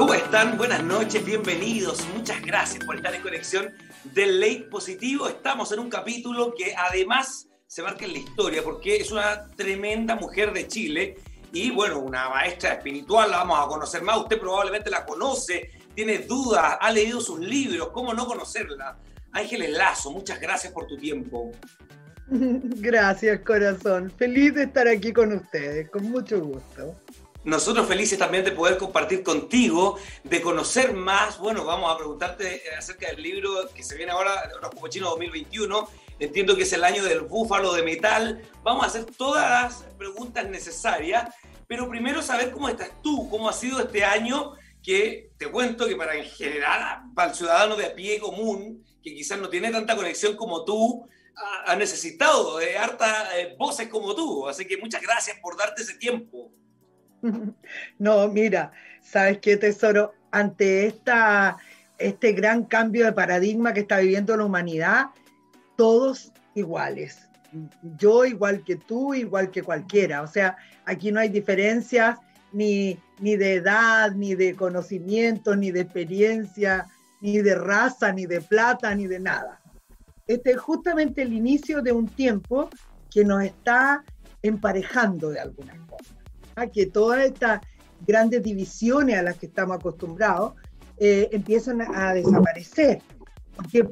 ¿Cómo están? Buenas noches, bienvenidos. Muchas gracias por estar en conexión del Late Positivo. Estamos en un capítulo que además se marca en la historia porque es una tremenda mujer de Chile y bueno, una maestra espiritual, la vamos a conocer más. Usted probablemente la conoce, tiene dudas, ha leído sus libros, ¿cómo no conocerla? Ángeles Lazo, muchas gracias por tu tiempo. Gracias, corazón. Feliz de estar aquí con ustedes, con mucho gusto. Nosotros felices también de poder compartir contigo, de conocer más. Bueno, vamos a preguntarte eh, acerca del libro que se viene ahora, Los Chino 2021. Entiendo que es el año del búfalo de metal. Vamos a hacer todas las preguntas necesarias, pero primero saber cómo estás tú, cómo ha sido este año, que te cuento que para en general, para el ciudadano de a pie común, que quizás no tiene tanta conexión como tú, ha necesitado de hartas eh, voces como tú. Así que muchas gracias por darte ese tiempo. No, mira, ¿sabes qué, tesoro? Ante esta, este gran cambio de paradigma que está viviendo la humanidad, todos iguales. Yo igual que tú, igual que cualquiera. O sea, aquí no hay diferencias ni, ni de edad, ni de conocimiento, ni de experiencia, ni de raza, ni de plata, ni de nada. Este es justamente el inicio de un tiempo que nos está emparejando de alguna forma que todas estas grandes divisiones a las que estamos acostumbrados eh, empiezan a, desaparecer. Porque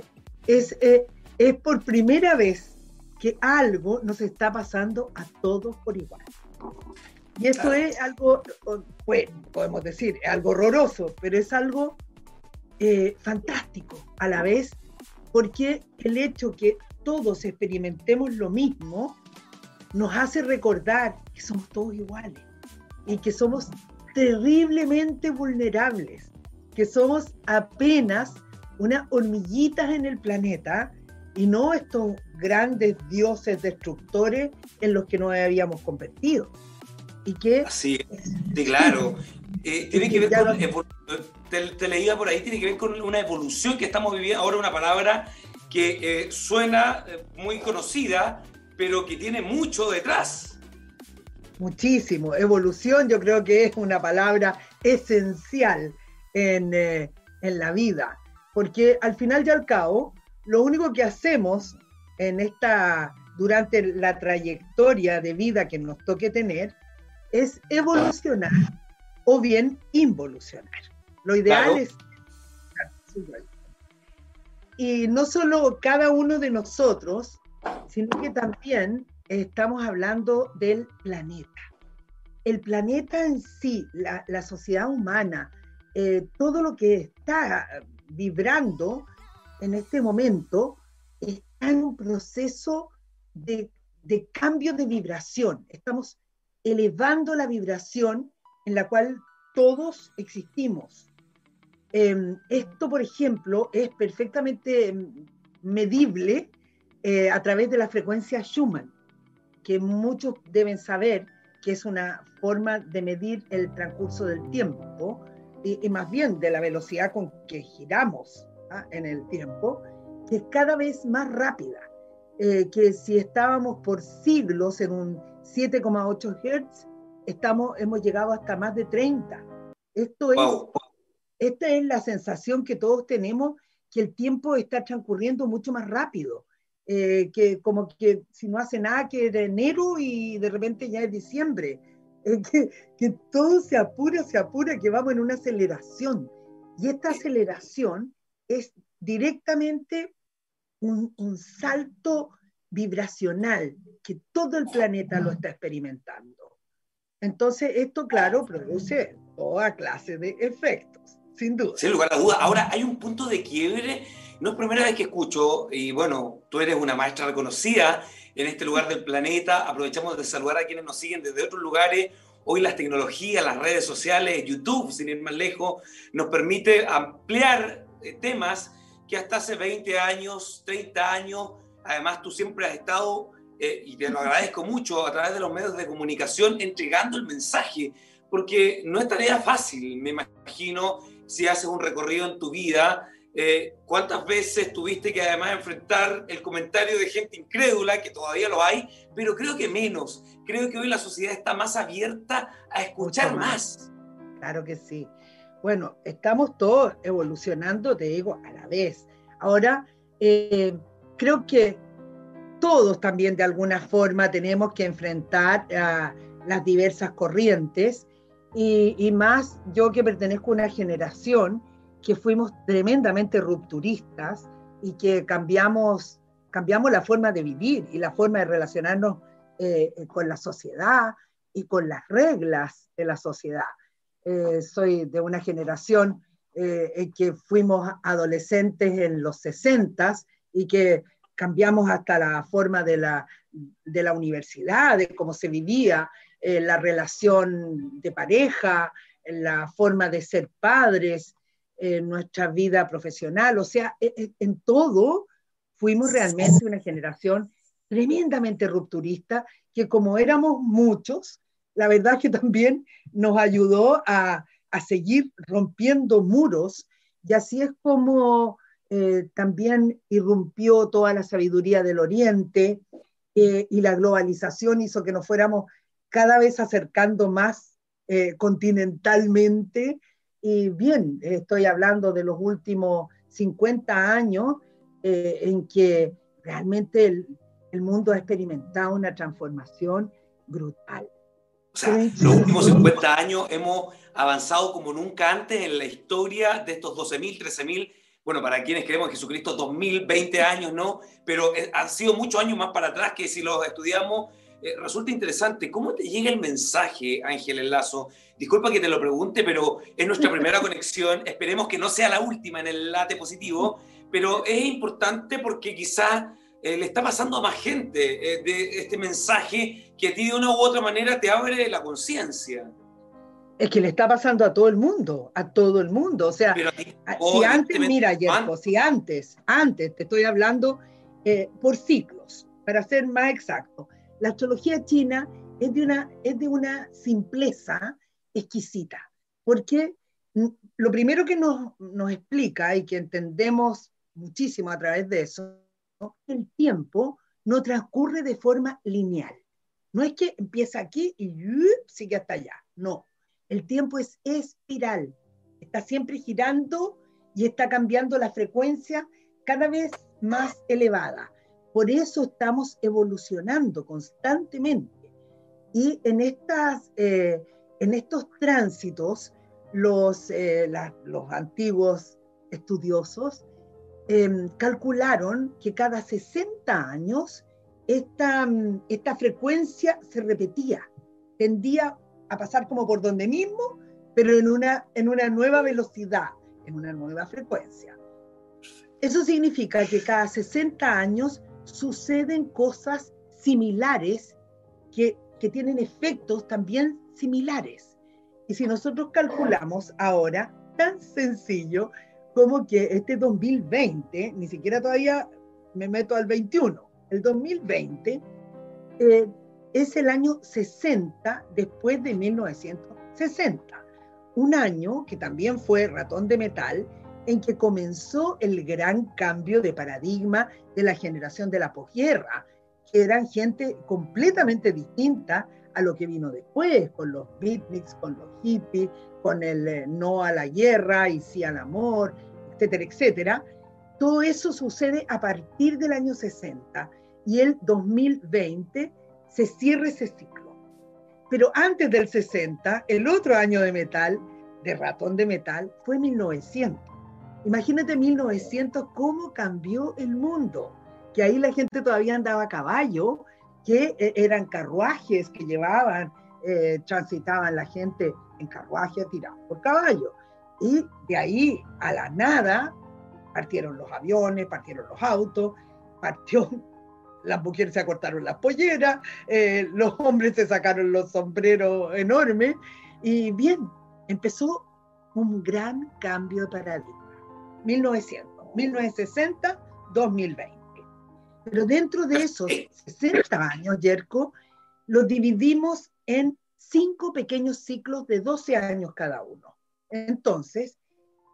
es, eh, es por primera vez que algo nos está pasando a todos por igual. Y eso es algo, bueno, podemos decir, algo horroroso, pero es algo eh, fantástico a la vez, porque el hecho que todos experimentemos lo mismo nos hace recordar que somos todos iguales y que somos terriblemente vulnerables, que somos apenas unas hormiguitas en el planeta y no estos grandes dioses destructores en los que nos habíamos convertido. Y que... Así, sí, claro. Eh, tiene que ver con, te, leía por ahí, tiene que ver con una evolución que estamos viviendo, ahora una palabra que eh, suena eh, muy conocida, pero que tiene mucho detrás. Muchísimo. Evolución yo creo que es una palabra esencial eh, en, la vida, porque al final y al cabo, lo único que hacemos en esta, durante la trayectoria de vida que nos toque tener, es evolucionar o bien involucionar. Lo ideal es... Y no solo cada uno de nosotros, sino que también estamos hablando del planeta. El planeta en sí, la, sociedad humana, eh, todo lo que está vibrando en este momento está en un proceso de, cambio de vibración. Estamos elevando la vibración en la cual todos existimos. Em, esto, por ejemplo, es perfectamente medible eh, a través de la frecuencia Schumann que muchos deben saber que es una forma de medir el transcurso del tiempo y, más bien de la velocidad con que giramos ¿ah? en el tiempo, que es cada vez más rápida. Eh, que si estábamos por siglos en un 7,8 Hz, estamos, hemos llegado hasta más de 30. Esto es, esta es la sensación que todos tenemos, que el tiempo está transcurriendo mucho más rápido. Eh, que como que si no hace nada que de enero y de repente ya es diciembre, eh, que, que, todo se apura, se apura, que vamos en una aceleración. Y esta aceleración es directamente un, un salto vibracional que todo el planeta lo está experimentando. Entonces, esto, claro, produce toda clase de efectos, sin duda. Sin lugar a duda. Ahora, hay un punto de quiebre no es primera vez que escucho, y bueno, tú eres una maestra reconocida en este lugar del planeta. Aprovechamos de saludar a quienes nos siguen desde otros lugares. Hoy las tecnologías, las redes sociales, YouTube, sin ir más lejos, nos permite ampliar eh, temas que hasta hace 20 años, 30 años, además tú siempre has estado, eh, y te lo agradezco mucho, a través de los medios de comunicación, entregando el mensaje, porque no es tarea fácil, me imagino, si haces un recorrido en tu vida eh, ¿Cuántas veces tuviste que además enfrentar el comentario de gente incrédula, que todavía lo hay, pero creo que menos? Creo que hoy la sociedad está más abierta a escuchar más. Claro que sí. Bueno, estamos todos evolucionando, te digo, a la vez. Ahora, eh, creo que todos también de alguna forma tenemos que enfrentar a las diversas corrientes y, más yo que pertenezco a una generación que fuimos tremendamente rupturistas y que cambiamos, cambiamos la forma de vivir y la forma de relacionarnos eh, con la sociedad y con las reglas de la sociedad. Eh, soy de una generación eh, que fuimos adolescentes en los 60 y que cambiamos hasta la forma de la, de la universidad, de cómo se vivía, la relación de pareja, la forma de ser padres, nuestra vida profesional, o sea, e, e, en, todo fuimos realmente una generación tremendamente rupturista, que como éramos muchos, la verdad que también nos ayudó a, a seguir rompiendo muros, y así es como eh, también irrumpió toda la sabiduría del Oriente eh, y la globalización hizo que nos fuéramos cada vez acercando más eh, continentalmente y bien, estoy hablando de los últimos 50 años eh, en que realmente el, mundo ha experimentado una transformación brutal. O sea, los últimos 50 años hemos avanzado como nunca antes en la historia de estos 12.000, 13.000, bueno, para quienes creemos en Jesucristo, 2.000, 20 años, ¿no? Pero eh, han sido muchos años más para atrás que si los estudiamos eh, resulta interesante. ¿Cómo te llega el mensaje, Ángel Enlazo? Disculpa que te lo pregunte, pero es nuestra primera conexión. Esperemos que no sea la última en el late positivo, pero es importante porque quizás eh, le está pasando a más gente eh, de este mensaje que a ti de una u otra manera te abre la conciencia. Es que le está pasando a todo el mundo, a todo el mundo. O sea, si antes, mira, Yerko, si antes, antes, te estoy hablando por ciclos, para ser más exacto la astrología china es de una, es de una simpleza exquisita, porque lo primero que nos, nos explica y que entendemos muchísimo a través de eso, el tiempo no transcurre de forma lineal. No es que empieza aquí y sigue hasta allá. No, el tiempo es espiral. Está siempre girando y está cambiando la frecuencia cada vez más elevada. Por eso estamos evolucionando constantemente. Y en, estas, eh, en estos tránsitos, los, eh, los antiguos estudiosos em, calcularon que cada 60 años esta, esta frecuencia se repetía, tendía a pasar como por donde mismo, pero en una, en una nueva velocidad, en una nueva frecuencia. Eso significa que cada 60 años suceden cosas similares que, tienen efectos también similares. Y si nosotros calculamos ahora, tan sencillo como que este 2020, ni siquiera todavía me meto al 21, el 2020 eh, es el año 60 después de 1960, un año que también fue ratón de metal en que comenzó el gran cambio de paradigma de la generación de la posguerra, que eran gente completamente distinta a lo que vino después, con los beatniks, con los hippies, con el eh, no a la guerra y sí al amor, etcétera, etcétera. Todo eso sucede a partir del año 60 y el 2020 se cierra ese ciclo. Pero antes del 60, el otro año de metal, de ratón de metal, fue 1900. Imagínate 1900 cómo cambió el mundo, que ahí la gente todavía andaba a caballo, que eh, eran carruajes que llevaban, eh, transitaban la gente en carruaje tirado por caballo. Y de ahí a la nada partieron los aviones, partieron los autos, partió, las mujeres se acortaron las polleras, eh, los hombres se sacaron los sombreros enormes y bien, empezó un gran cambio de paradigma. 1900, 1960, 2020. Pero dentro de esos 60 años, Yerko, los dividimos en cinco pequeños ciclos de 12 años cada uno. Entonces,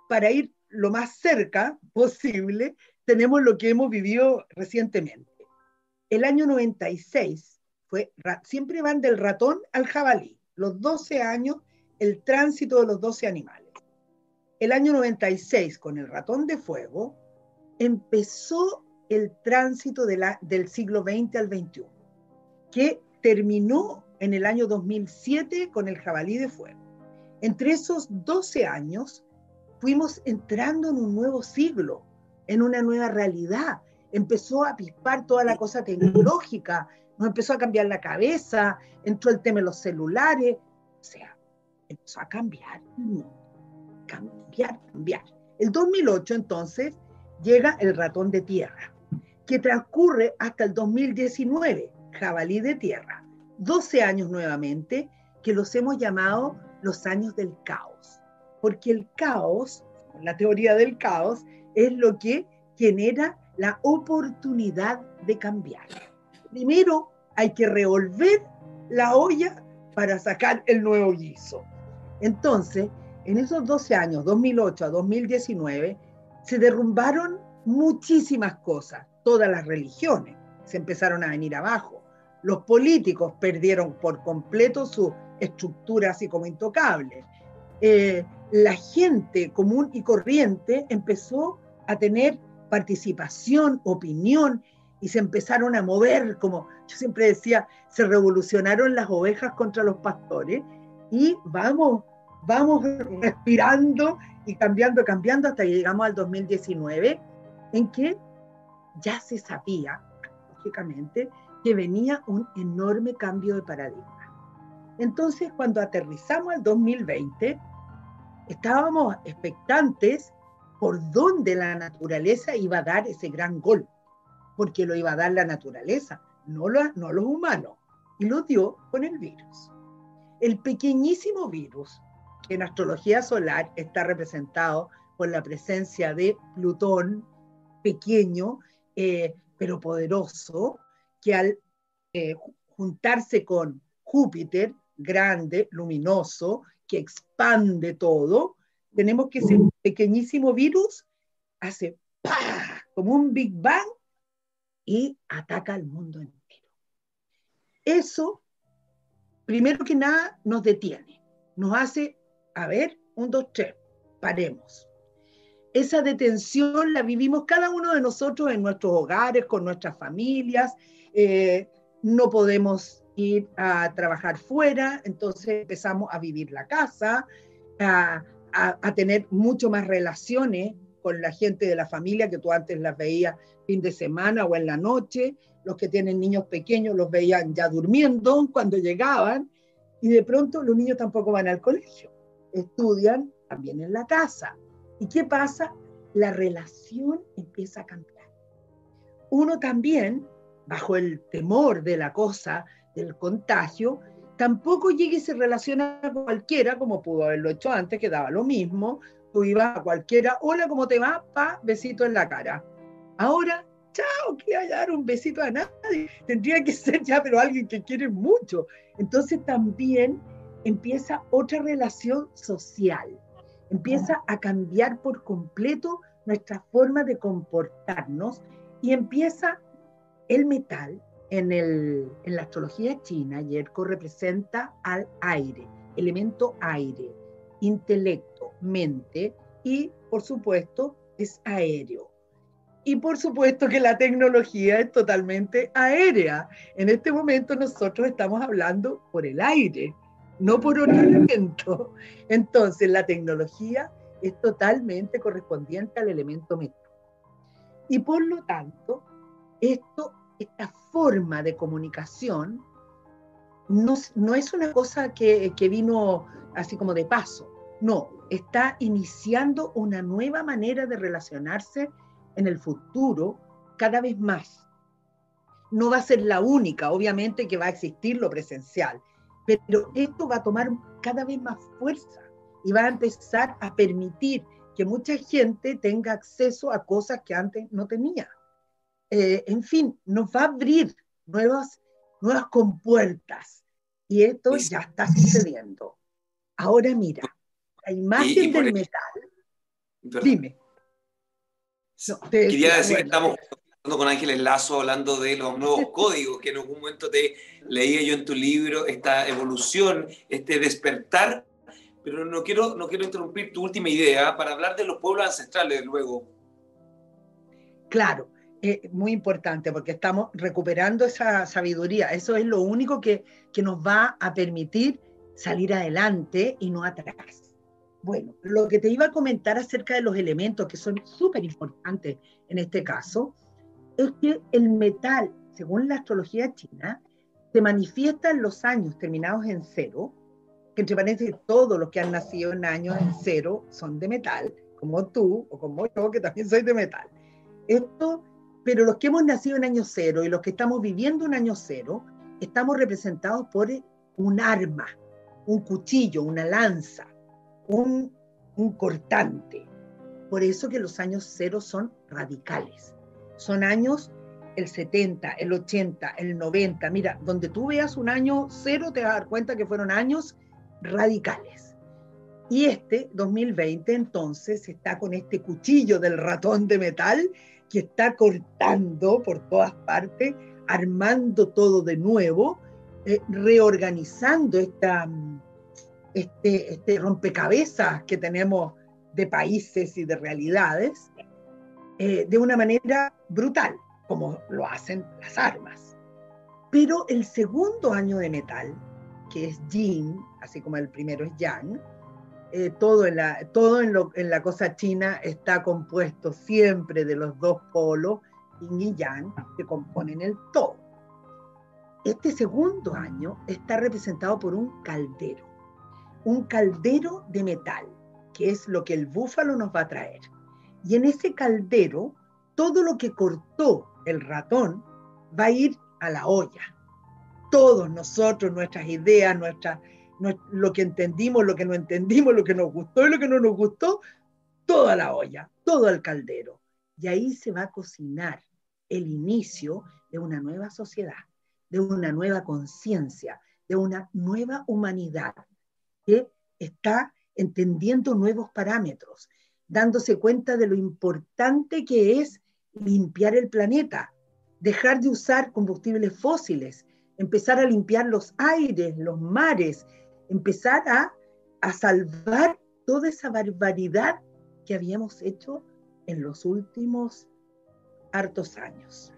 para ir lo más cerca posible, tenemos lo que hemos vivido recientemente. El año 96 fue, siempre van del ratón al jabalí, los 12 años, el tránsito de los 12 animales. El año 96, con el ratón de fuego, empezó el tránsito del siglo XX al XXI, que terminó en el año 2007 con el jabalí de fuego. Entre esos 12 años fuimos entrando en un nuevo siglo, en una nueva realidad. Empezó a pispar toda la cosa tecnológica, nos empezó a cambiar la cabeza, entró el tema de los celulares, o sea, empezó a cambiar cambiar, cambiar. El 2008 entonces llega el ratón de tierra, que transcurre hasta el 2019, jabalí de tierra. 12 años nuevamente, que los hemos llamado los años del caos, porque el caos, la teoría del caos, es lo que genera la oportunidad de cambiar. Primero hay que revolver la olla para sacar el nuevo guiso. Entonces, en esos 12 años, 2008 a 2019, se derrumbaron muchísimas cosas, todas las religiones se empezaron a venir abajo, los políticos perdieron por completo su estructura así como intocable, eh, la gente común y corriente empezó a tener participación, opinión, y se empezaron a mover, como yo siempre decía, se revolucionaron las ovejas contra los pastores, y vamos vamos respirando y cambiando, cambiando hasta que llegamos al 2019, en que ya se sabía, lógicamente, que venía un enorme cambio de paradigma. Entonces, cuando aterrizamos al 2020, estábamos expectantes por dónde la naturaleza iba a dar ese gran gol, porque lo iba a dar la naturaleza, no, no los humanos, y lo dio con el virus. El pequeñísimo virus en astrología solar está representado por la presencia de Plutón, pequeño, eh, pero poderoso, que al eh, juntarse con Júpiter, grande, luminoso, que expande todo, tenemos que ese pequeñísimo virus hace como un Big Bang y ataca al mundo entero. Eso, primero que nada, nos detiene, nos hace a ver, un, dos, tres, paremos. Esa detención la vivimos cada uno de nosotros en nuestros hogares, con nuestras familias. Eh, no podemos ir a trabajar fuera, entonces empezamos a vivir la casa, a, a, tener mucho más relaciones con la gente de la familia que tú antes las veías fin de semana o en la noche. Los que tienen niños pequeños los veían ya durmiendo cuando llegaban y de pronto los niños tampoco van al colegio estudian también en la casa. ¿Y qué pasa? La relación empieza a cambiar. Uno también, bajo el temor de la cosa, del contagio, tampoco llega y se relaciona con cualquiera, como pudo haberlo hecho antes, que daba lo mismo. Tú ibas a cualquiera, hola, ¿cómo te va? Pa, besito en la cara. Ahora, chao, que a dar un besito a nadie. Tendría que ser ya, pero alguien que quiere mucho. Entonces también empieza otra relación social, empieza a cambiar por completo nuestra forma de comportarnos y empieza el metal en, el, en la astrología china, Yerko representa al aire, elemento aire, intelecto, mente y por supuesto es aéreo. Y por supuesto que la tecnología es totalmente aérea. En este momento nosotros estamos hablando por el aire no por otro elemento. Entonces, la tecnología es totalmente correspondiente al elemento metal. Y por lo tanto, esta forma de comunicación no, es una cosa que vino así como de paso, no, está iniciando una nueva manera de relacionarse en el futuro cada vez más. No va a ser la única, obviamente que va a existir lo presencial, pero esto va a tomar cada vez más fuerza y va a empezar a permitir que mucha gente tenga acceso a cosas que antes no tenía. Eh, en fin, nos va a abrir nuevas, nuevas compuertas y esto ya está sucediendo. Ahora mira, la imagen del metal. Dime. Quería decir que estamos con Ángeles Lazo hablando de los nuevos códigos, que en algún momento te leía yo en tu libro, esta evolución, este despertar pero no quiero, no quiero interrumpir tu última idea para hablar de los pueblos ancestrales luego. Claro, es muy importante porque estamos recuperando esa sabiduría. Eso es lo único que, que nos va a permitir salir adelante y no atrás. Bueno, lo que te iba a comentar acerca de los elementos que son súper importantes en este caso, es que el metal, según la astrología china, se manifiesta en los años terminados en cero, que entre paréntesis todos los que han nacido en años en cero son de metal, como tú o como yo, que también soy de metal. Esto, pero los que hemos nacido en año cero y los que estamos viviendo en año cero, estamos representados por un arma, un cuchillo, una lanza, un, cortante. Por eso que los años cero son radicales. Son años el 70, el 80, el 90. Mira, donde tú veas un año cero, te vas a dar cuenta que fueron años radicales. Y este 2020 entonces está con este cuchillo del ratón de metal que está cortando por todas partes, armando todo de nuevo, eh, reorganizando esta, este, este rompecabezas que tenemos de países y de realidades eh, de una manera brutal, como lo hacen las armas. Pero el segundo año de metal, que es yin, así como el primero es yang, eh, todo, en la, todo en, lo, en la cosa china está compuesto siempre de los dos polos, yin y yang, que componen el todo. Este segundo año está representado por un caldero un caldero de metal, que es lo que el búfalo nos va a traer. Y en ese caldero, todo lo que cortó el ratón va a ir a la olla. Todos nosotros, nuestras ideas, nuestra, lo que entendimos, lo que no entendimos, lo que nos gustó y lo que no nos gustó, toda la olla, todo el caldero. Y ahí se va a cocinar el inicio de una nueva sociedad, de una nueva conciencia, de una nueva humanidad, que está entendiendo nuevos parámetros, dándose cuenta de lo importante que es limpiar el planeta, dejar de usar combustibles fósiles, empezar a limpiar los aires, los mares, empezar a, salvar toda esa barbaridad que habíamos hecho en los últimos hartos años.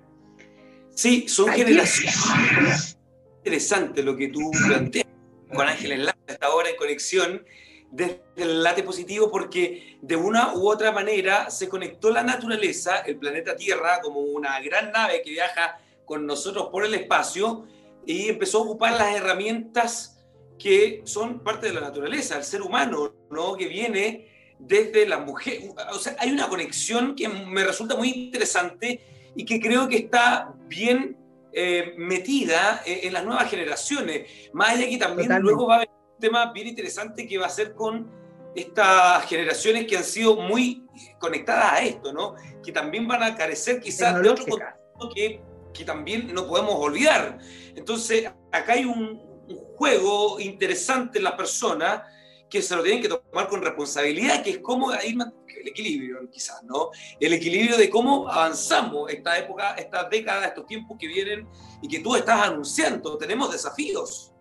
Sí, son generaciones. Interesante lo que tú planteas con Ángel Enlace esta hora en conexión desde el late positivo porque de una u otra manera se conectó la naturaleza, el planeta Tierra, como una gran nave que viaja con nosotros por el espacio y empezó a ocupar las herramientas que son parte de la naturaleza, el ser humano, ¿no? que viene desde la mujer. O sea, hay una conexión que me resulta muy interesante y que creo que está bien eh, metida en, las nuevas generaciones. Más allá que también luego va a tema bien interesante que va a ser con estas generaciones que han sido muy conectadas a esto, ¿no? Que también van a carecer quizás de otro contexto que, que también no podemos olvidar. Entonces, acá hay un, un juego interesante en las personas que se lo tienen que tomar con responsabilidad, que es cómo ir el equilibrio, quizás, ¿no? El equilibrio de cómo avanzamos esta época, esta década, estos tiempos que vienen y que tú estás anunciando. Tenemos desafíos.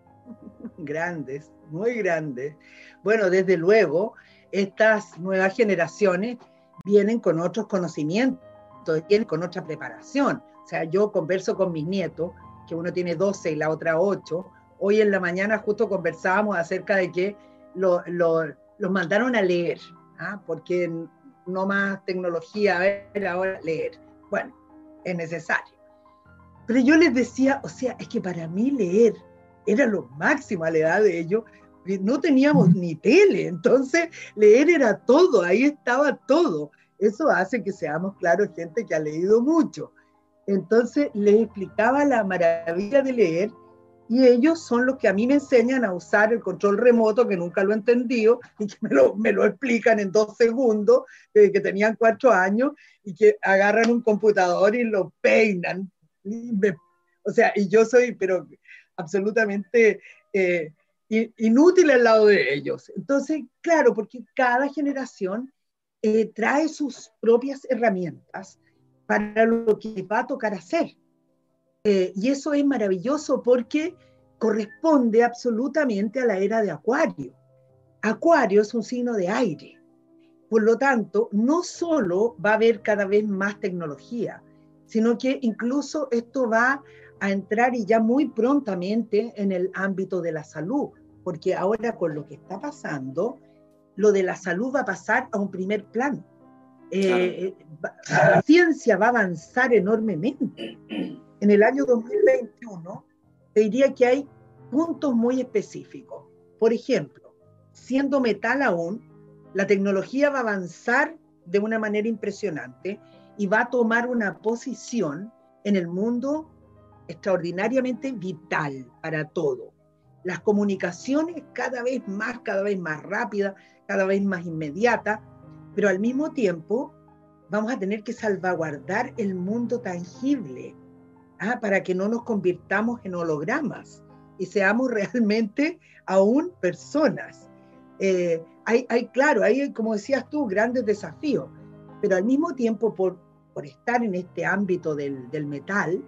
Grandes, muy grandes. Bueno, desde luego, estas nuevas generaciones vienen con otros conocimientos, vienen con otra preparación. O sea, yo converso con mis nietos, que uno tiene 12 y la otra 8. Hoy en la mañana justo conversábamos acerca de que lo, los mandaron a leer, ¿ah? porque no más tecnología, a ver ahora leer. Bueno, es necesario. Pero yo les decía, o sea, es que para mí leer era lo máximo a la edad de ellos. No teníamos ni tele, entonces leer era todo, ahí estaba todo. Eso hace que seamos, claro, gente que ha leído mucho. Entonces les explicaba la maravilla de leer y ellos son los que a mí me enseñan a usar el control remoto, que nunca lo he entendido, y que me lo, explican en dos segundos, desde que tenían cuatro años, y que agarran un computador y lo peinan. o sea, y yo soy, pero absolutamente eh, inútil al lado de ellos. Entonces, claro, porque cada generación eh, trae sus propias herramientas para lo que va a tocar hacer. Eh, y eso es maravilloso porque corresponde absolutamente a la era de Acuario. Acuario es un signo de aire. Por lo tanto, no solo va a haber cada vez más tecnología, sino que incluso esto va a entrar y ya muy prontamente en el ámbito de la salud, porque ahora con lo que está pasando, lo de la salud va a pasar a un primer plano. Eh, eh, la ciencia va a avanzar enormemente. En el año 2021, te diría que hay puntos muy específicos. Por ejemplo, siendo metal aún, la tecnología va a avanzar de una manera impresionante y va a tomar una posición en el mundo extraordinariamente vital para todo. Las comunicaciones cada vez más, cada vez más rápidas, cada vez más inmediatas, pero al mismo tiempo vamos a tener que salvaguardar el mundo tangible ¿ah? para que no nos convirtamos en hologramas y seamos realmente aún personas. Eh, hay, hay, claro, hay, como decías tú, grandes desafíos, pero al mismo tiempo, por, por estar en este ámbito del, del metal,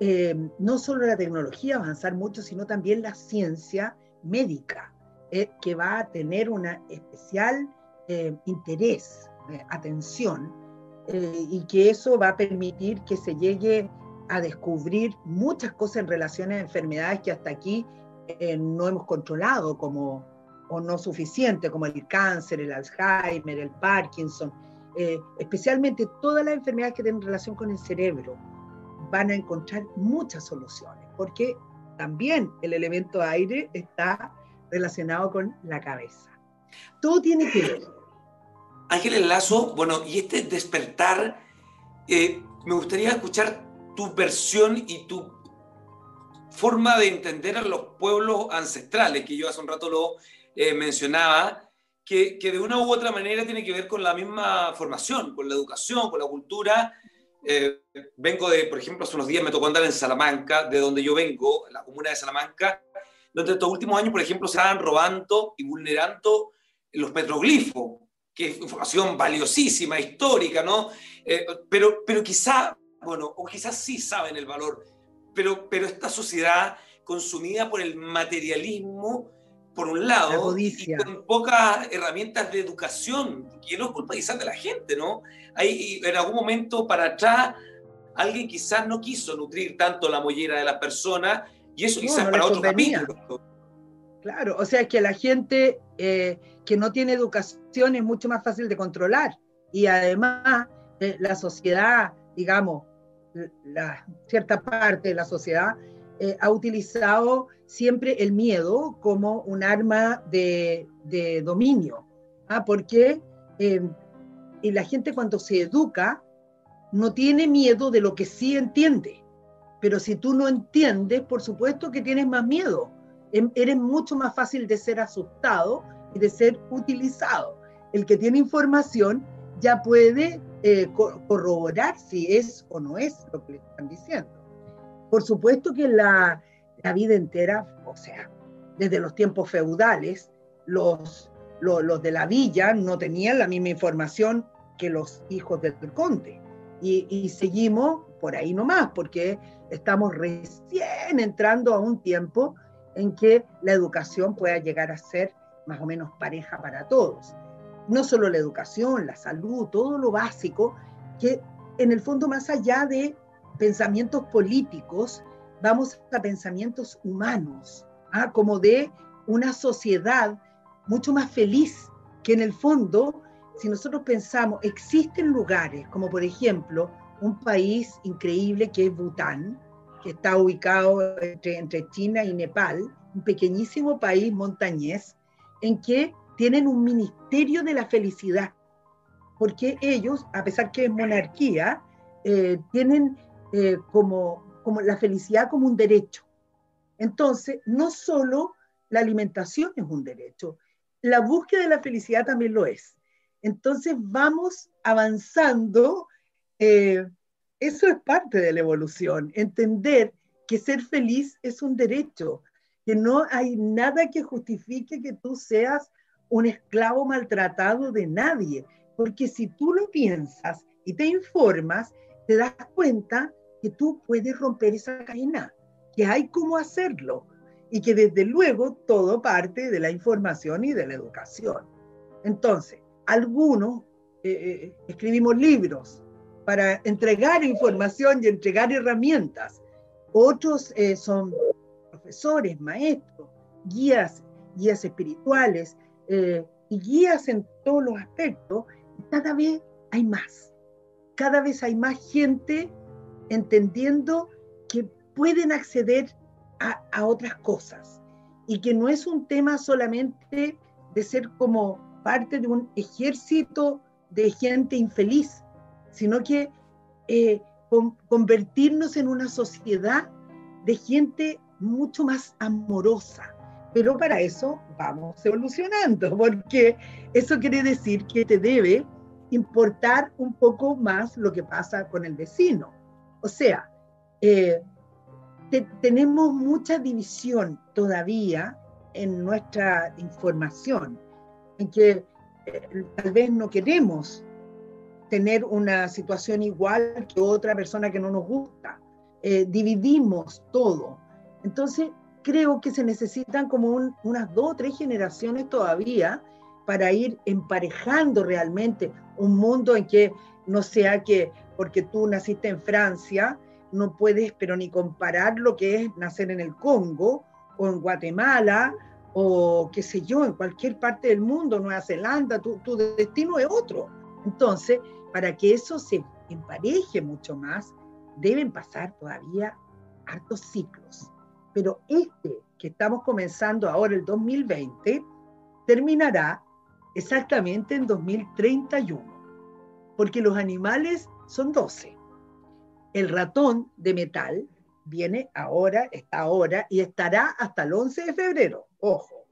eh, no solo la tecnología avanzar mucho, sino también la ciencia médica, eh, que va a tener un especial interés, atención, y que eso va a permitir que se llegue a descubrir muchas cosas en relación a enfermedades que hasta aquí eh, no hemos controlado como o no suficiente, como el cáncer, el Alzheimer, el Parkinson, eh, especialmente todas las enfermedades que tienen relación con el cerebro, van a encontrar muchas soluciones, porque también el elemento aire está relacionado con la cabeza. Todo tiene que ver. Ángel Lazo, bueno, y este despertar, eh, me gustaría escuchar tu versión y tu forma de entender a los pueblos ancestrales, que yo hace un rato lo eh, mencionaba, que, que, de una u otra manera tiene que ver con la misma formación, con la educación, con la cultura. Eh, vengo de, por ejemplo, hace unos días me tocó andar en Salamanca, de donde yo vengo, la comuna de Salamanca, donde estos últimos años, por ejemplo, se van robando y vulnerando los petroglifos, que es información valiosísima, histórica, ¿no? Eh, pero, pero quizá bueno, o quizás sí saben el valor, pero, pero esta sociedad consumida por el materialismo, por un lado, y con pocas herramientas de educación, que no es culpa quizás de la gente, ¿no? Hay en algún momento para atrás alguien quizás no quiso nutrir tanto la mollera de las personas y eso quizás para otro capítulo. Claro, o sea que la gente eh, que no tiene educación es mucho más fácil de controlar y además eh, la sociedad, digamos, la, cierta parte de la sociedad eh, ha utilizado siempre el miedo como un arma de, dominio, ¿ah? porque eh, y la gente cuando se educa no tiene miedo de lo que sí entiende, pero si tú no entiendes, por supuesto que tienes más miedo, em, eres mucho más fácil de ser asustado y de ser utilizado. El que tiene información ya puede eh, corroborar si es o no es lo que le están diciendo. Por supuesto que la, vida entera, o sea, desde los tiempos feudales, los, los, de la villa no tenían la misma información que los hijos del conde. Y, y, seguimos por ahí nomás, porque estamos recién entrando a un tiempo en que la educación pueda llegar a ser más o menos pareja para todos no solo la educación, la salud, todo lo básico, que en el fondo más allá de pensamientos políticos, vamos a pensamientos humanos, ¿ah? como de una sociedad mucho más feliz, que en el fondo, si nosotros pensamos, existen lugares, como por ejemplo un país increíble que es Bután, que está ubicado entre, entre China y Nepal, un pequeñísimo país montañés, en que tienen un ministerio de la felicidad, porque ellos, a pesar que es monarquía, eh, tienen eh, como, como la felicidad como un derecho. Entonces, no solo la alimentación es un derecho, la búsqueda de la felicidad también lo es. Entonces, vamos avanzando. Eh, eso es parte de la evolución, entender que ser feliz es un derecho, que no hay nada que justifique que tú seas un esclavo maltratado de nadie, porque si tú lo piensas y te informas, te das cuenta que tú puedes romper esa cadena, que hay cómo hacerlo. y que desde luego todo parte de la información y de la educación. Entonces, algunos eh, eh, escribimos libros para entregar información y entregar herramientas. Otros eh, son profesores, maestros, guías, guías espirituales y guías en todos los aspectos. Cada vez hay más. Cada vez hay más gente entendiendo que pueden acceder a, a otras cosas y que no es un tema solamente de ser como parte de un ejército de gente infeliz, sino que eh, convertirnos en una sociedad de gente mucho más amorosa. Pero para eso vamos evolucionando, porque eso quiere decir que te debe importar un poco más lo que pasa con el vecino. O sea, eh, tenemos mucha división todavía en nuestra información, en que eh, tal vez no queremos tener una situación igual que otra persona que no nos gusta. Eh, dividimos todo. Entonces, creo que se necesitan como unas dos o tres generaciones todavía para ir emparejando realmente un mundo en que no sea que porque tú naciste en Francia, no puedes pero ni comparar lo que es nacer en el Congo o en Guatemala o qué sé yo, en cualquier parte del mundo, Nueva Zelanda, tu, tu destino es otro. Entonces, para que eso se empareje mucho más, deben pasar todavía hartos ciclos. Pero este que estamos comenzando ahora, el 2020, terminará exactamente en 2031, porque los animales son 12. El ratón de metal viene ahora, está ahora y estará hasta el 11 de febrero. Ojo,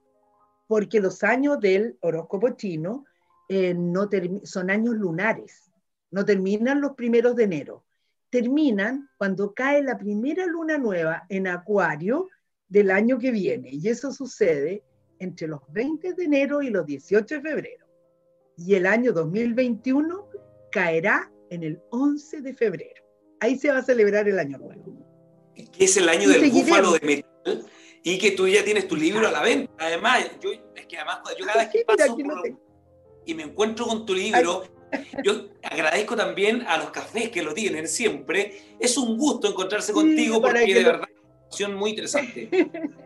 porque los años del horóscopo chino eh, no son años lunares, no terminan los primeros de enero, terminan cuando cae la primera luna nueva en Acuario del año que viene. Y eso sucede entre los 20 de enero y los 18 de febrero. Y el año 2021 caerá en el 11 de febrero. Ahí se va a celebrar el año nuevo. Que es el año del búfalo de metal y que tú ya tienes tu libro a la venta. Además, yo, es que además, yo cada vez que paso y me encuentro con tu libro, yo agradezco también a los cafés que lo tienen siempre. Es un gusto encontrarse contigo porque de verdad es una situación muy interesante.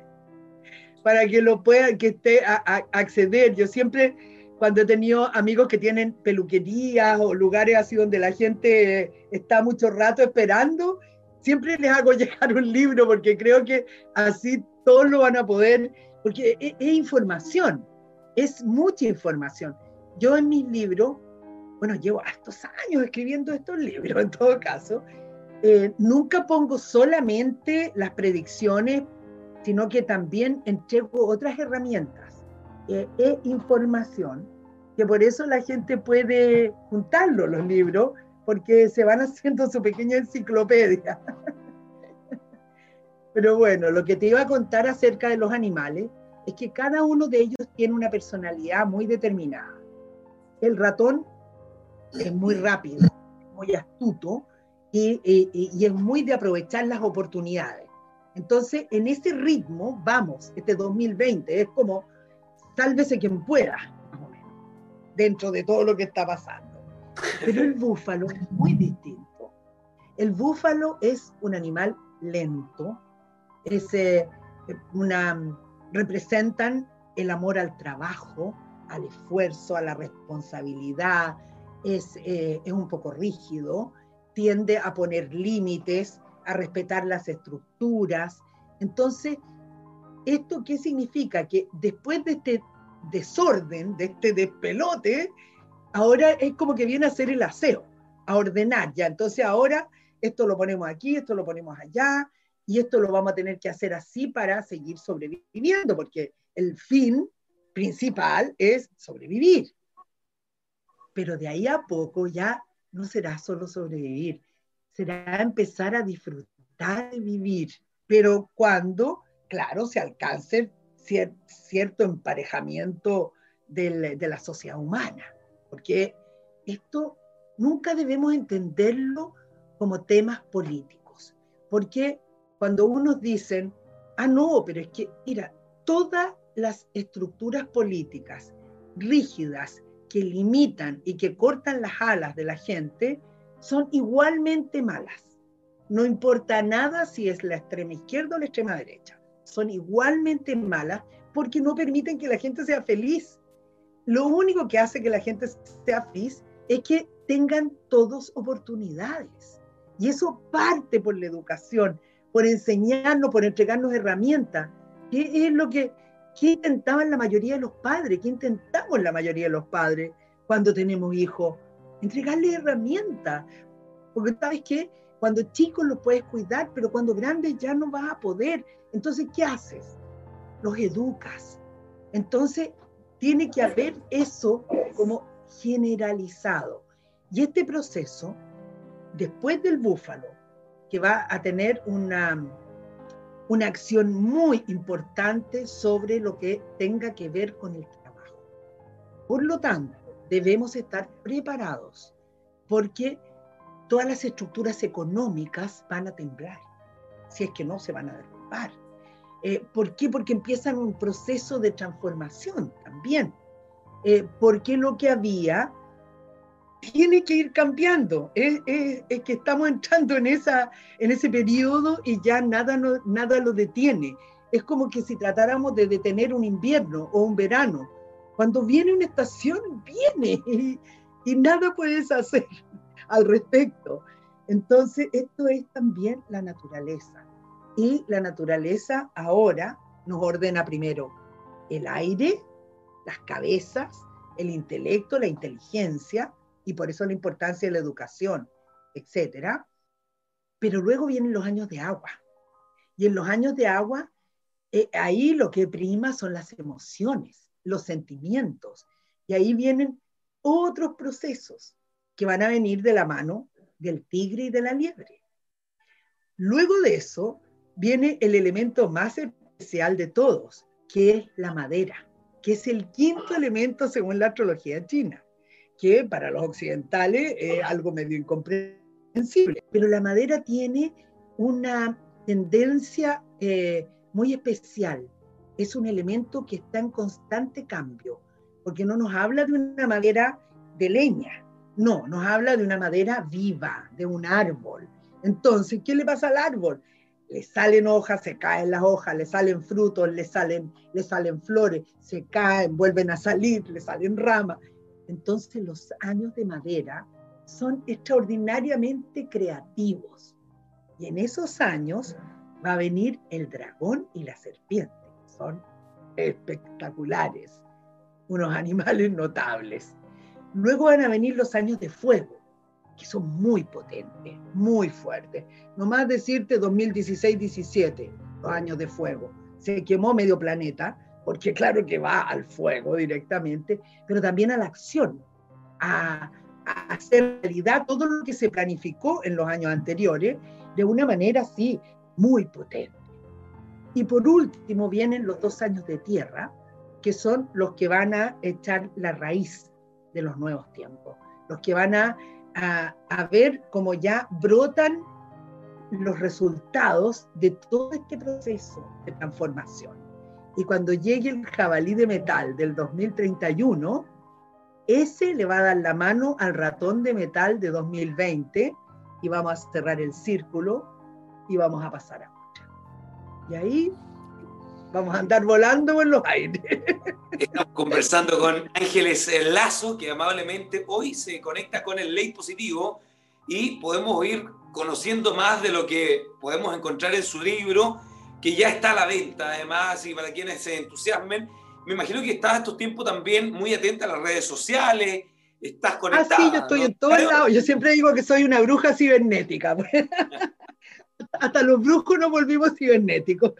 para que lo pueda, que esté a, acceder. Yo siempre, cuando he tenido amigos que tienen peluquerías o lugares así donde la gente está mucho rato esperando, siempre les hago llegar un libro porque creo que así todos lo van a poder, porque es, es información, es mucha información. Yo en mis libros bueno, llevo estos años escribiendo estos libros en todo caso, eh, nunca pongo solamente las predicciones, sino que también entrego otras herramientas e información, que por eso la gente puede juntarlo, los libros, porque se van haciendo su pequeña enciclopedia. Pero bueno, lo que te iba a contar acerca de los animales es que cada uno de ellos tiene una personalidad muy determinada. El ratón es muy rápido, muy astuto y, es muy de aprovechar las oportunidades. Entonces, en ese ritmo vamos, este 2020, es como sálvese quien pueda, más o menos, dentro de todo lo que está pasando. Pero el búfalo es muy distinto. El búfalo es un animal lento, es eh, una, representan el amor al trabajo, al esfuerzo, a la responsabilidad, eh, es, un poco rígido, tiende a poner límites, a respetar las estructuras. Entonces, ¿esto qué significa? Que después de este desorden, de este despelote, ahora es como que viene a hacer el aseo, a ordenar ya. Entonces ahora esto lo ponemos aquí, esto lo ponemos allá, y esto lo vamos a tener que hacer así para seguir sobreviviendo, porque el fin principal es sobrevivir pero de ahí a poco ya no será solo sobrevivir, será empezar a disfrutar de vivir, pero cuando, claro, se alcance cierto emparejamiento de la sociedad humana, porque esto nunca debemos entenderlo como temas políticos, porque cuando unos dicen Ah, no, pero es que, mira, todas las estructuras políticas rígidas que limitan y que cortan las alas de la gente son igualmente malas. No importa nada si es la extrema izquierda o la extrema derecha. Son igualmente malas porque no permiten que la gente sea feliz. Lo único que hace que la gente sea feliz es que tengan todos oportunidades. Y eso parte por la educación, por enseñarnos, por entregarnos herramientas, que es lo que, que intentaban la mayoría de los padres, que intentamos la mayoría de los padres cuando tenemos hijos, entregarles herramientas. Porque sabes que cuando chicos los puedes cuidar, pero cuando grandes ya no vas a poder. Entonces, ¿qué haces? Los educas. Entonces, tiene que haber eso como generalizado. Y este proceso, después del búfalo, que va a tener una, una acción muy importante sobre lo que tenga que ver con el trabajo. Por lo tanto, debemos estar preparados porque todas las estructuras económicas van a temblar, si es que no se van a derrumbar. Eh, ¿Por qué? Porque empiezan un proceso de transformación también. Eh, porque lo que había tiene que ir cambiando. Es, que estamos entrando en, esa, en ese periodo y ya nada, nada lo detiene. Es como que si tratáramos de detener un invierno o un verano. Cuando viene una estación, viene y, y nada puedes hacer al respecto. Entonces, esto es también la naturaleza. Y la naturaleza ahora nos ordena primero el aire, las cabezas, el intelecto, la inteligencia, y por eso la importancia de la educación, etcétera. Pero luego vienen los años de agua. Y en los años de agua, eh, ahí lo que prima son las emociones, los sentimientos. Y ahí vienen otros procesos que van a venir de la mano del tigre y de la liebre. Luego de eso viene el elemento más especial de todos, que es la madera, que es el quinto elemento según la astrología china que para los occidentales es algo medio incomprensible. Pero la madera tiene una tendencia eh, muy especial. Es un elemento que está en constante cambio, porque no nos habla de una madera de leña, no, nos habla de una madera viva, de un árbol. Entonces, ¿qué le pasa al árbol? Le salen hojas, se caen las hojas, le salen frutos, le salen, le salen flores, se caen, vuelven a salir, le salen ramas. Entonces los años de madera son extraordinariamente creativos. Y en esos años va a venir el dragón y la serpiente. Son espectaculares, unos animales notables. Luego van a venir los años de fuego, que son muy potentes, muy fuertes. No más decirte 2016-17, los años de fuego. Se quemó medio planeta, porque claro que va al fuego directamente, pero también a la acción, a, hacer realidad todo lo que se planificó en los años anteriores de una manera así muy potente. Y por último vienen los dos años de tierra, que son los que van a echar la raíz de los nuevos tiempos, los que van a, a, a ver cómo ya brotan los resultados de todo este proceso de transformación. Y cuando llegue el jabalí de metal del 2031, ese le va a dar la mano al ratón de metal de 2020 y vamos a cerrar el círculo y vamos a pasar a otra. Y ahí vamos a andar volando en los aires. Estamos conversando con Ángeles Lazo, que amablemente hoy se conecta con el ley positivo y podemos ir conociendo más de lo que podemos encontrar en su libro que ya está a la venta, además, y para quienes se entusiasmen. Me imagino que estás estos tiempos también muy atenta a las redes sociales, estás conectada. Ah, sí, yo estoy en todos lados. Yo siempre digo que soy una bruja cibernética. Hasta los brujos nos volvimos cibernéticos.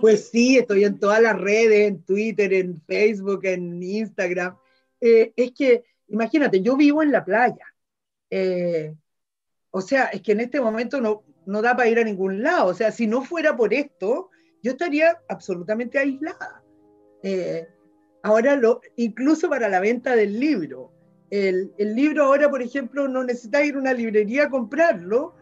Pues sí, estoy en todas las redes, en Twitter, en Facebook, en Instagram. Eh, es que, imagínate, yo vivo en la playa. Eh, o sea, es que en este momento no, no da para ir a ningún lado. O sea, si no fuera por esto, yo estaría absolutamente aislada. Eh, ahora, lo, incluso para la venta del libro. El, libro ahora, por ejemplo, no necesitas ir a una librería a comprarlo.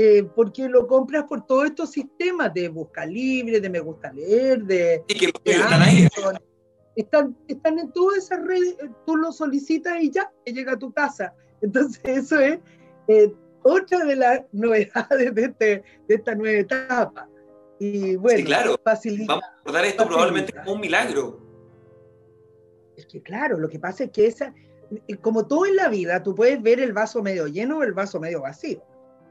Eh, porque lo compras por todos estos sistemas de busca libre, de me gusta leer, de... Y que están ahí. Están, están en todas esas redes, tú lo solicitas y ya, te llega a tu casa. Entonces eso es eh, otra de las novedades de, este, de esta nueva etapa. Y bueno, claro. facilita, Vamos a recordar esto probablemente como un milagro. Es que claro, lo que pasa es que esa, como todo en la vida, tú puedes ver el vaso medio lleno o el vaso medio vacío.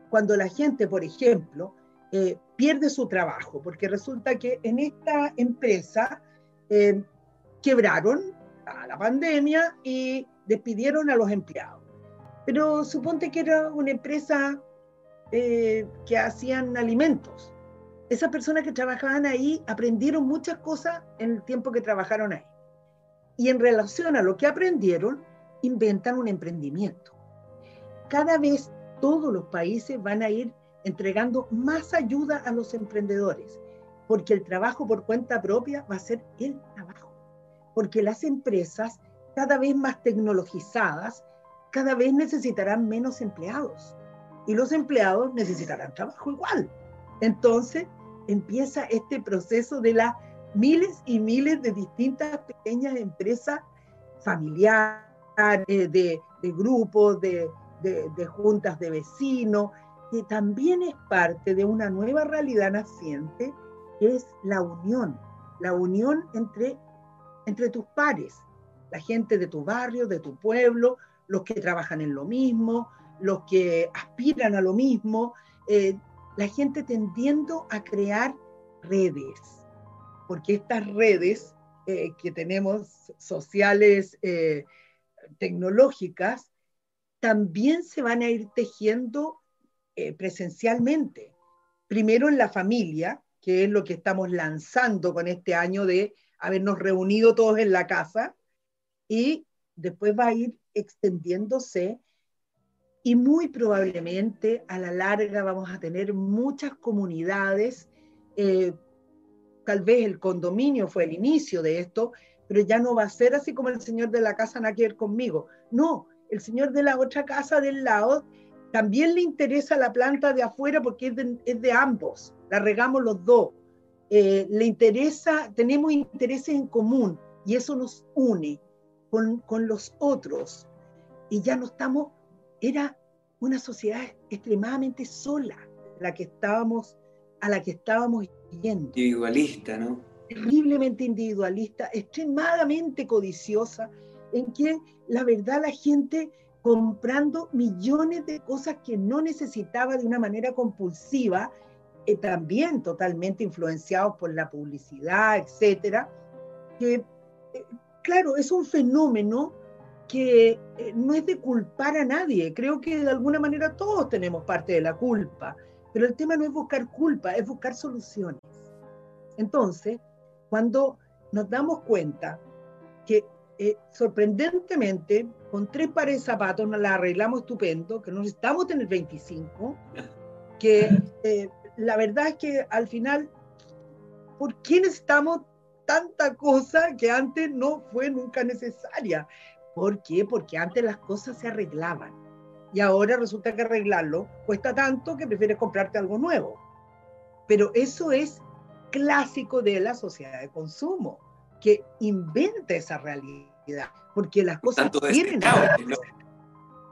Cuando la gente, por ejemplo, eh, pierde su trabajo, porque resulta que en esta empresa eh, quebraron a la pandemia y despidieron a los empleados. Pero suponte que era una empresa eh, que hacían alimentos esas personas que trabajaban ahí aprendieron muchas cosas en el tiempo que trabajaron ahí. Y en relación a lo que aprendieron, inventan un emprendimiento. Cada vez todos los países van a ir entregando más ayuda a los emprendedores, porque el trabajo por cuenta propia va a ser el trabajo, porque las empresas cada vez más tecnologizadas, cada vez necesitarán menos empleados y los empleados necesitarán trabajo igual. Entonces, empieza este proceso de las miles y miles de distintas pequeñas empresas familiares, de, grupos, de, de, juntas de vecinos, que también es parte de una nueva realidad naciente, que es la unión, la unión entre, entre tus pares, la gente de tu barrio, de tu pueblo, los que trabajan en lo mismo, los que aspiran a lo mismo, eh, la gente tendiendo a crear redes, porque estas redes eh, que tenemos sociales, eh, tecnológicas, también se van a ir tejiendo eh, presencialmente. Primero en la familia, que es lo que estamos lanzando con este año de habernos reunido todos en la casa, y después va a ir extendiéndose y muy probablemente a la larga vamos a tener muchas comunidades, eh, tal vez el condominio fue el inicio de esto, pero ya no va a ser así como el señor de la casa no quiere conmigo. No, el señor de la otra casa del lado también le interesa la planta de afuera porque es de, ambos, la regamos los dos. Eh, le interesa, tenemos intereses en común y eso nos une con, con los otros. Y ya no estamos era una sociedad extremadamente sola la que estábamos, a la que estábamos yendo. Individualista, ¿no? Terriblemente individualista, extremadamente codiciosa, en que la verdad la gente comprando millones de cosas que no necesitaba de una manera compulsiva, eh, también totalmente influenciados por la publicidad, etcétera, que, eh, claro, es un fenómeno que eh, no es de culpar a nadie, creo que de alguna manera todos tenemos parte de la culpa, pero el tema no es buscar culpa, es buscar soluciones. Entonces, cuando nos damos cuenta eh, sorprendentemente con tres pares de zapatos nos la arreglamos estupendo, que no necesitamos tener 25, que eh, la verdad es que al final, ¿por qué necesitamos tanta cosa que antes no fue nunca necesaria? ¿Por qué? Porque antes las cosas se arreglaban y ahora resulta que arreglarlo cuesta tanto que prefieres comprarte algo nuevo. Pero eso es clásico de la sociedad de consumo, que inventa esa realidad, porque las cosas tienen...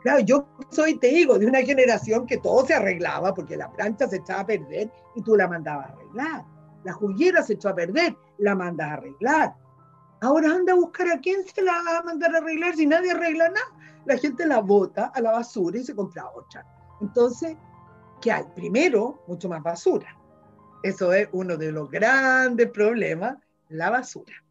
Claro, yo soy, te digo, de una generación que todo se arreglaba porque la plancha se echaba a perder y tú la mandabas a arreglar. La juguera se echó a perder, la mandas a arreglar. Ahora anda a buscar a quién se la va a mandar a arreglar si nadie arregla nada. La gente la bota a la basura y se compra otra. Entonces, ¿qué hay? Primero, mucho más basura. Eso es uno de los grandes problemas, la basura.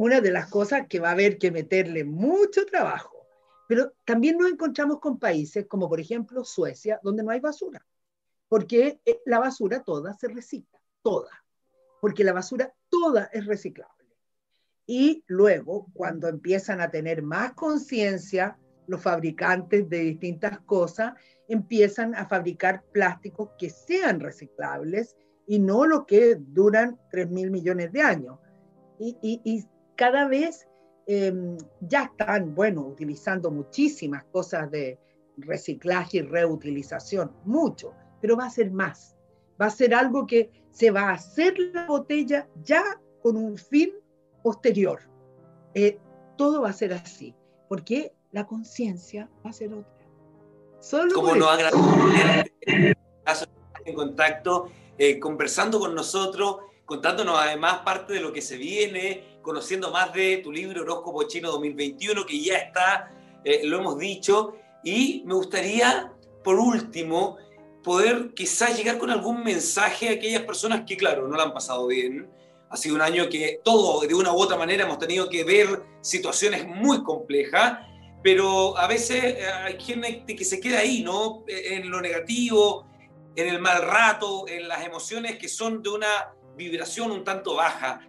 Una de las cosas que va a haber que meterle mucho trabajo. Pero también nos encontramos con países como por ejemplo Suecia, donde no hay basura. Porque eh, la basura toda se recicla, toda. Porque la basura toda es reciclable. Y luego, cuando empiezan a tener más conciencia, los fabricantes de distintas cosas empiezan a fabricar plásticos que sean reciclables y no lo que duran 3 mil millones de años. Y, cada vez em, ya están, bueno, utilizando muchísimas cosas de, reciclaje y reutilización, mucho, pero va a ser más. Va a ser algo que se va a hacer la botella ya con un fin posterior. Eh, todo va a ser así, porque la conciencia va a ser otra. Solo Como nos agradecemos en contacto, eh, conversando con nosotros, contándonos además parte de lo que se viene, conociendo más de tu libro Horóscopo Chino 2021, que ya está, eh, lo hemos dicho, y me gustaría, por último, poder quizás llegar con algún mensaje a aquellas personas que, claro, no la han pasado bien. Ha sido un año que todo, de una u otra manera, hemos tenido que ver situaciones muy complejas, pero a veces eh, hay gente que se queda ahí, ¿no? En lo negativo, en el mal rato, en las emociones que son de una vibración un tanto baja.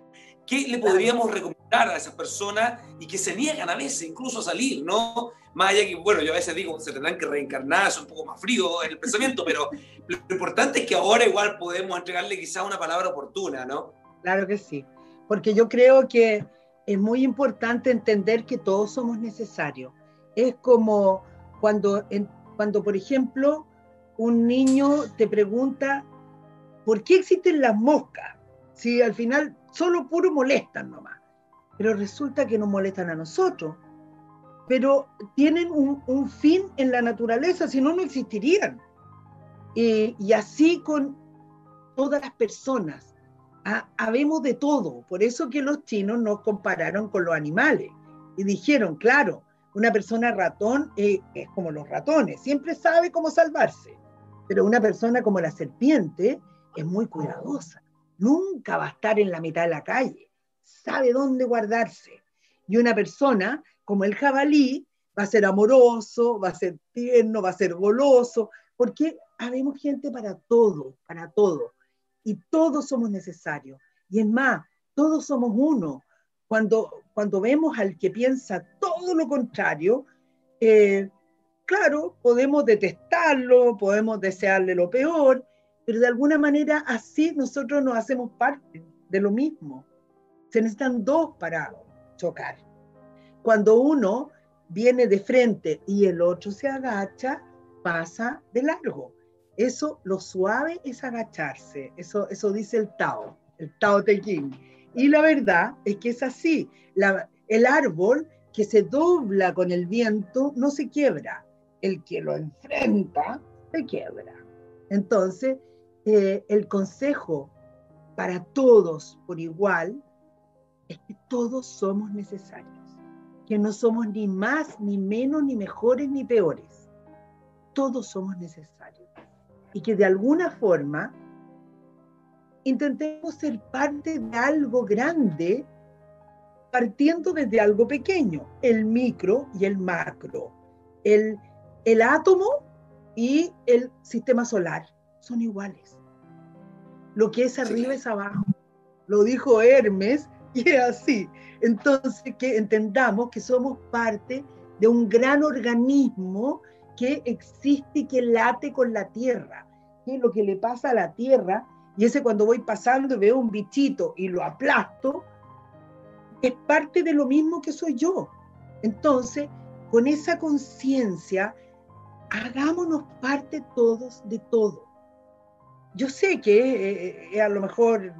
¿Qué le podríamos recomendar a esas personas y que se niegan a veces incluso a salir, ¿no? Más allá que, bueno, yo a veces digo, se tendrán que reencarnar, es un poco más frío en el pensamiento, pero lo importante es que ahora igual podemos entregarle quizás una palabra oportuna, ¿no? Claro que sí, porque yo creo que es muy importante entender que todos somos necesarios. Es como cuando, cuando por ejemplo, un niño te pregunta, ¿por qué existen las moscas? Si al final solo puro molestan nomás. Pero resulta que nos molestan a nosotros pero tienen un, fin en la naturaleza, si no, no existirían. y así con todas las personas. habemos de todo. Por eso que los chinos nos compararon con los animales. Y dijeron, claro, una persona ratón es como los ratones, siempre sabe cómo salvarse. Pero una persona como la serpiente es muy cuidadosa. Nunca va a estar en la mitad de la calle. Sabe dónde guardarse. Y una persona como el jabalí, va a ser amoroso, va a ser tierno, va a ser goloso, porque habemos gente para todo, para todo. Y todos somos necesarios. Y es más, todos somos uno. Cuando, cuando vemos al que piensa todo lo contrario, eh, claro, podemos detestarlo, podemos desearle lo peor, pero de alguna manera así nosotros nos hacemos parte de lo mismo. Se necesitan dos para chocar. Cuando uno viene de frente y el otro se agacha, pasa de largo. Eso, lo suave es agacharse. Eso, eso dice el Tao, el Tao Te Ching. Y la verdad es que es así. el árbol que se dobla con el viento no se quiebra. El que lo enfrenta se quiebra. Entonces, el consejo para todos por igual es que todos somos necesarios que no somos ni más, ni menos, ni mejores, ni peores. Todos somos necesarios. Y que de alguna forma intentemos ser parte de algo grande partiendo desde algo pequeño, el micro y el macro. El, el átomo y el sistema solar son iguales. Lo que es arriba es abajo. Lo dijo Hermes y es así. Entonces, que entendamos que somos parte de un gran organismo que existe y que late con la tierra. Que lo que le pasa a la tierra, y ese cuando voy pasando y veo un bichito y lo aplasto, es parte de lo mismo que soy yo. Entonces, con esa conciencia, hagámonos parte todos de todo. Yo sé que es, a lo mejor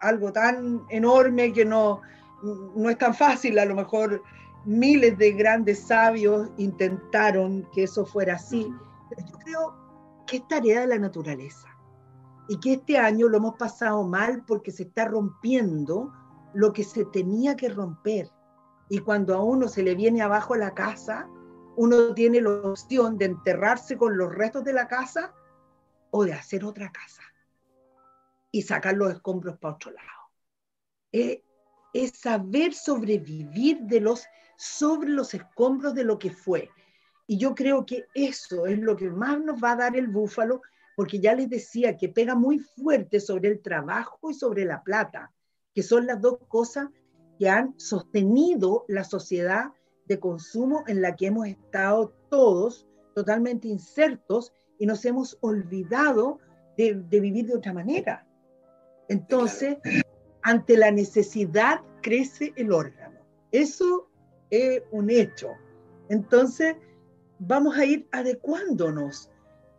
algo tan enorme que no, no es tan fácil, a lo mejor miles de grandes sabios intentaron que eso fuera así, pero yo creo que es tarea de la naturaleza y que este año lo hemos pasado mal porque se está rompiendo lo que se tenía que romper. Y cuando a uno se le viene abajo la casa, uno tiene la opción de enterrarse con los restos de la casa o de hacer otra casa y sacar los escombros para otro lado. Eh, es saber sobrevivir de los, sobre los escombros de lo que fue. Y yo creo que eso es lo que más nos va a dar el búfalo, porque ya les decía que pega muy fuerte sobre el trabajo y sobre la plata, que son las dos cosas que han sostenido la sociedad de consumo en la que hemos estado todos totalmente insertos y nos hemos olvidado de, de vivir de otra manera. Entonces, ante la necesidad crece el órgano. Eso es un hecho. Entonces, vamos a ir adecuándonos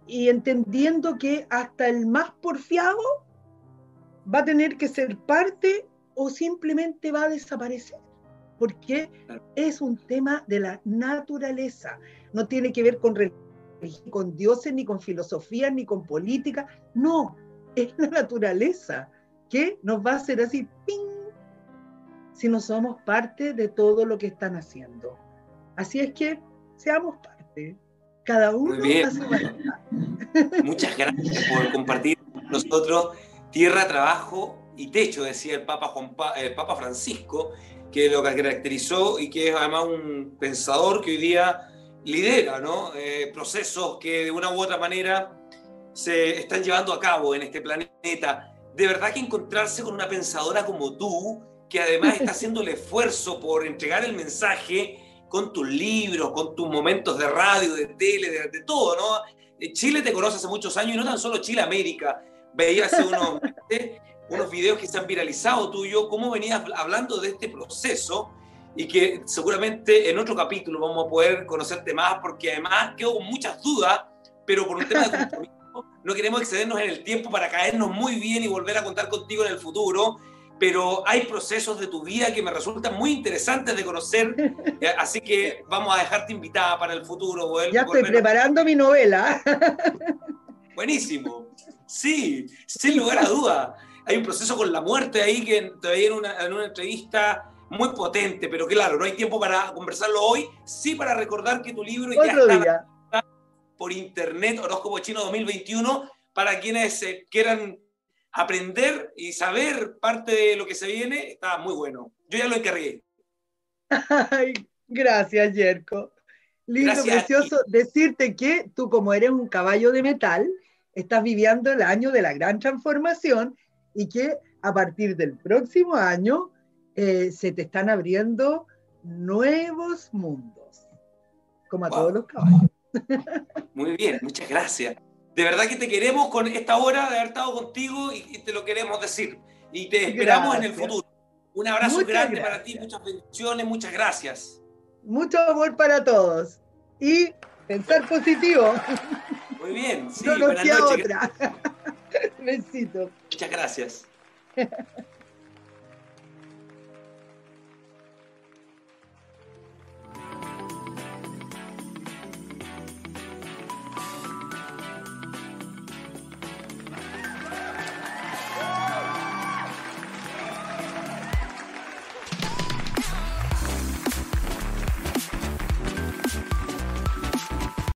y entendiendo que hasta el más porfiado va a tener que ser parte o simplemente va a desaparecer, porque es un tema de la naturaleza, no tiene que ver con con dioses, ni con filosofía, ni con política, no, es la naturaleza que nos va a hacer así, ¡ping! si no somos parte de todo lo que están haciendo. Así es que seamos parte, cada uno a su manera. Muchas gracias por compartir con nosotros tierra, trabajo y techo, decía el Papa, Juan el Papa Francisco, que lo caracterizó y que es además un pensador que hoy día lidera ¿no? Eh, procesos que de una u otra manera se están llevando a cabo en este planeta. De verdad que encontrarse con una pensadora como tú, que además está haciendo el esfuerzo por entregar el mensaje con tus libros, con tus momentos de radio, de tele, de, todo, ¿no? Eh, Chile te conoce hace muchos años y no tan solo Chile, América. Veía hace unos, unos videos que se han viralizado tuyo, cómo venías hablando de este proceso y que seguramente en otro capítulo vamos a poder conocerte más porque además quedo con muchas dudas, pero por un tema de compromiso no queremos excedernos en el tiempo para caernos muy bien y volver a contar contigo en el futuro pero hay procesos de tu vida que me resultan muy interesantes de conocer, eh, así que vamos a dejarte invitada para el futuro. ya estoy preparando mi novela. Buenísimo. Sí, sin lugar a duda. Hay un proceso con la muerte ahí que te veía en una, en una entrevista muy potente, pero claro, no hay tiempo para conversarlo hoy, sí para recordar que tu libro ya está por internet, Horóscopo Chino 2021, para quienes eh, quieran aprender y saber parte de lo que se viene, está muy bueno. Yo ya lo encargué. gracias, Yerko. Lindo, precioso decirte que tú como eres un caballo de metal, estás viviendo el año de la gran transformación y que a partir del próximo año eh, se te están abriendo nuevos mundos, como a todos los caballos. Muy bien, muchas gracias de verdad que te queremos con esta hora de haber estado contigo y, te lo queremos decir. Y te esperamos en el futuro. Un abrazo grande para ti, muchas bendiciones, muchas gracias. Mucho amor para todos. Y pensar positivo. Muy bien, sí, no nos otra. Besito. Muchas gracias.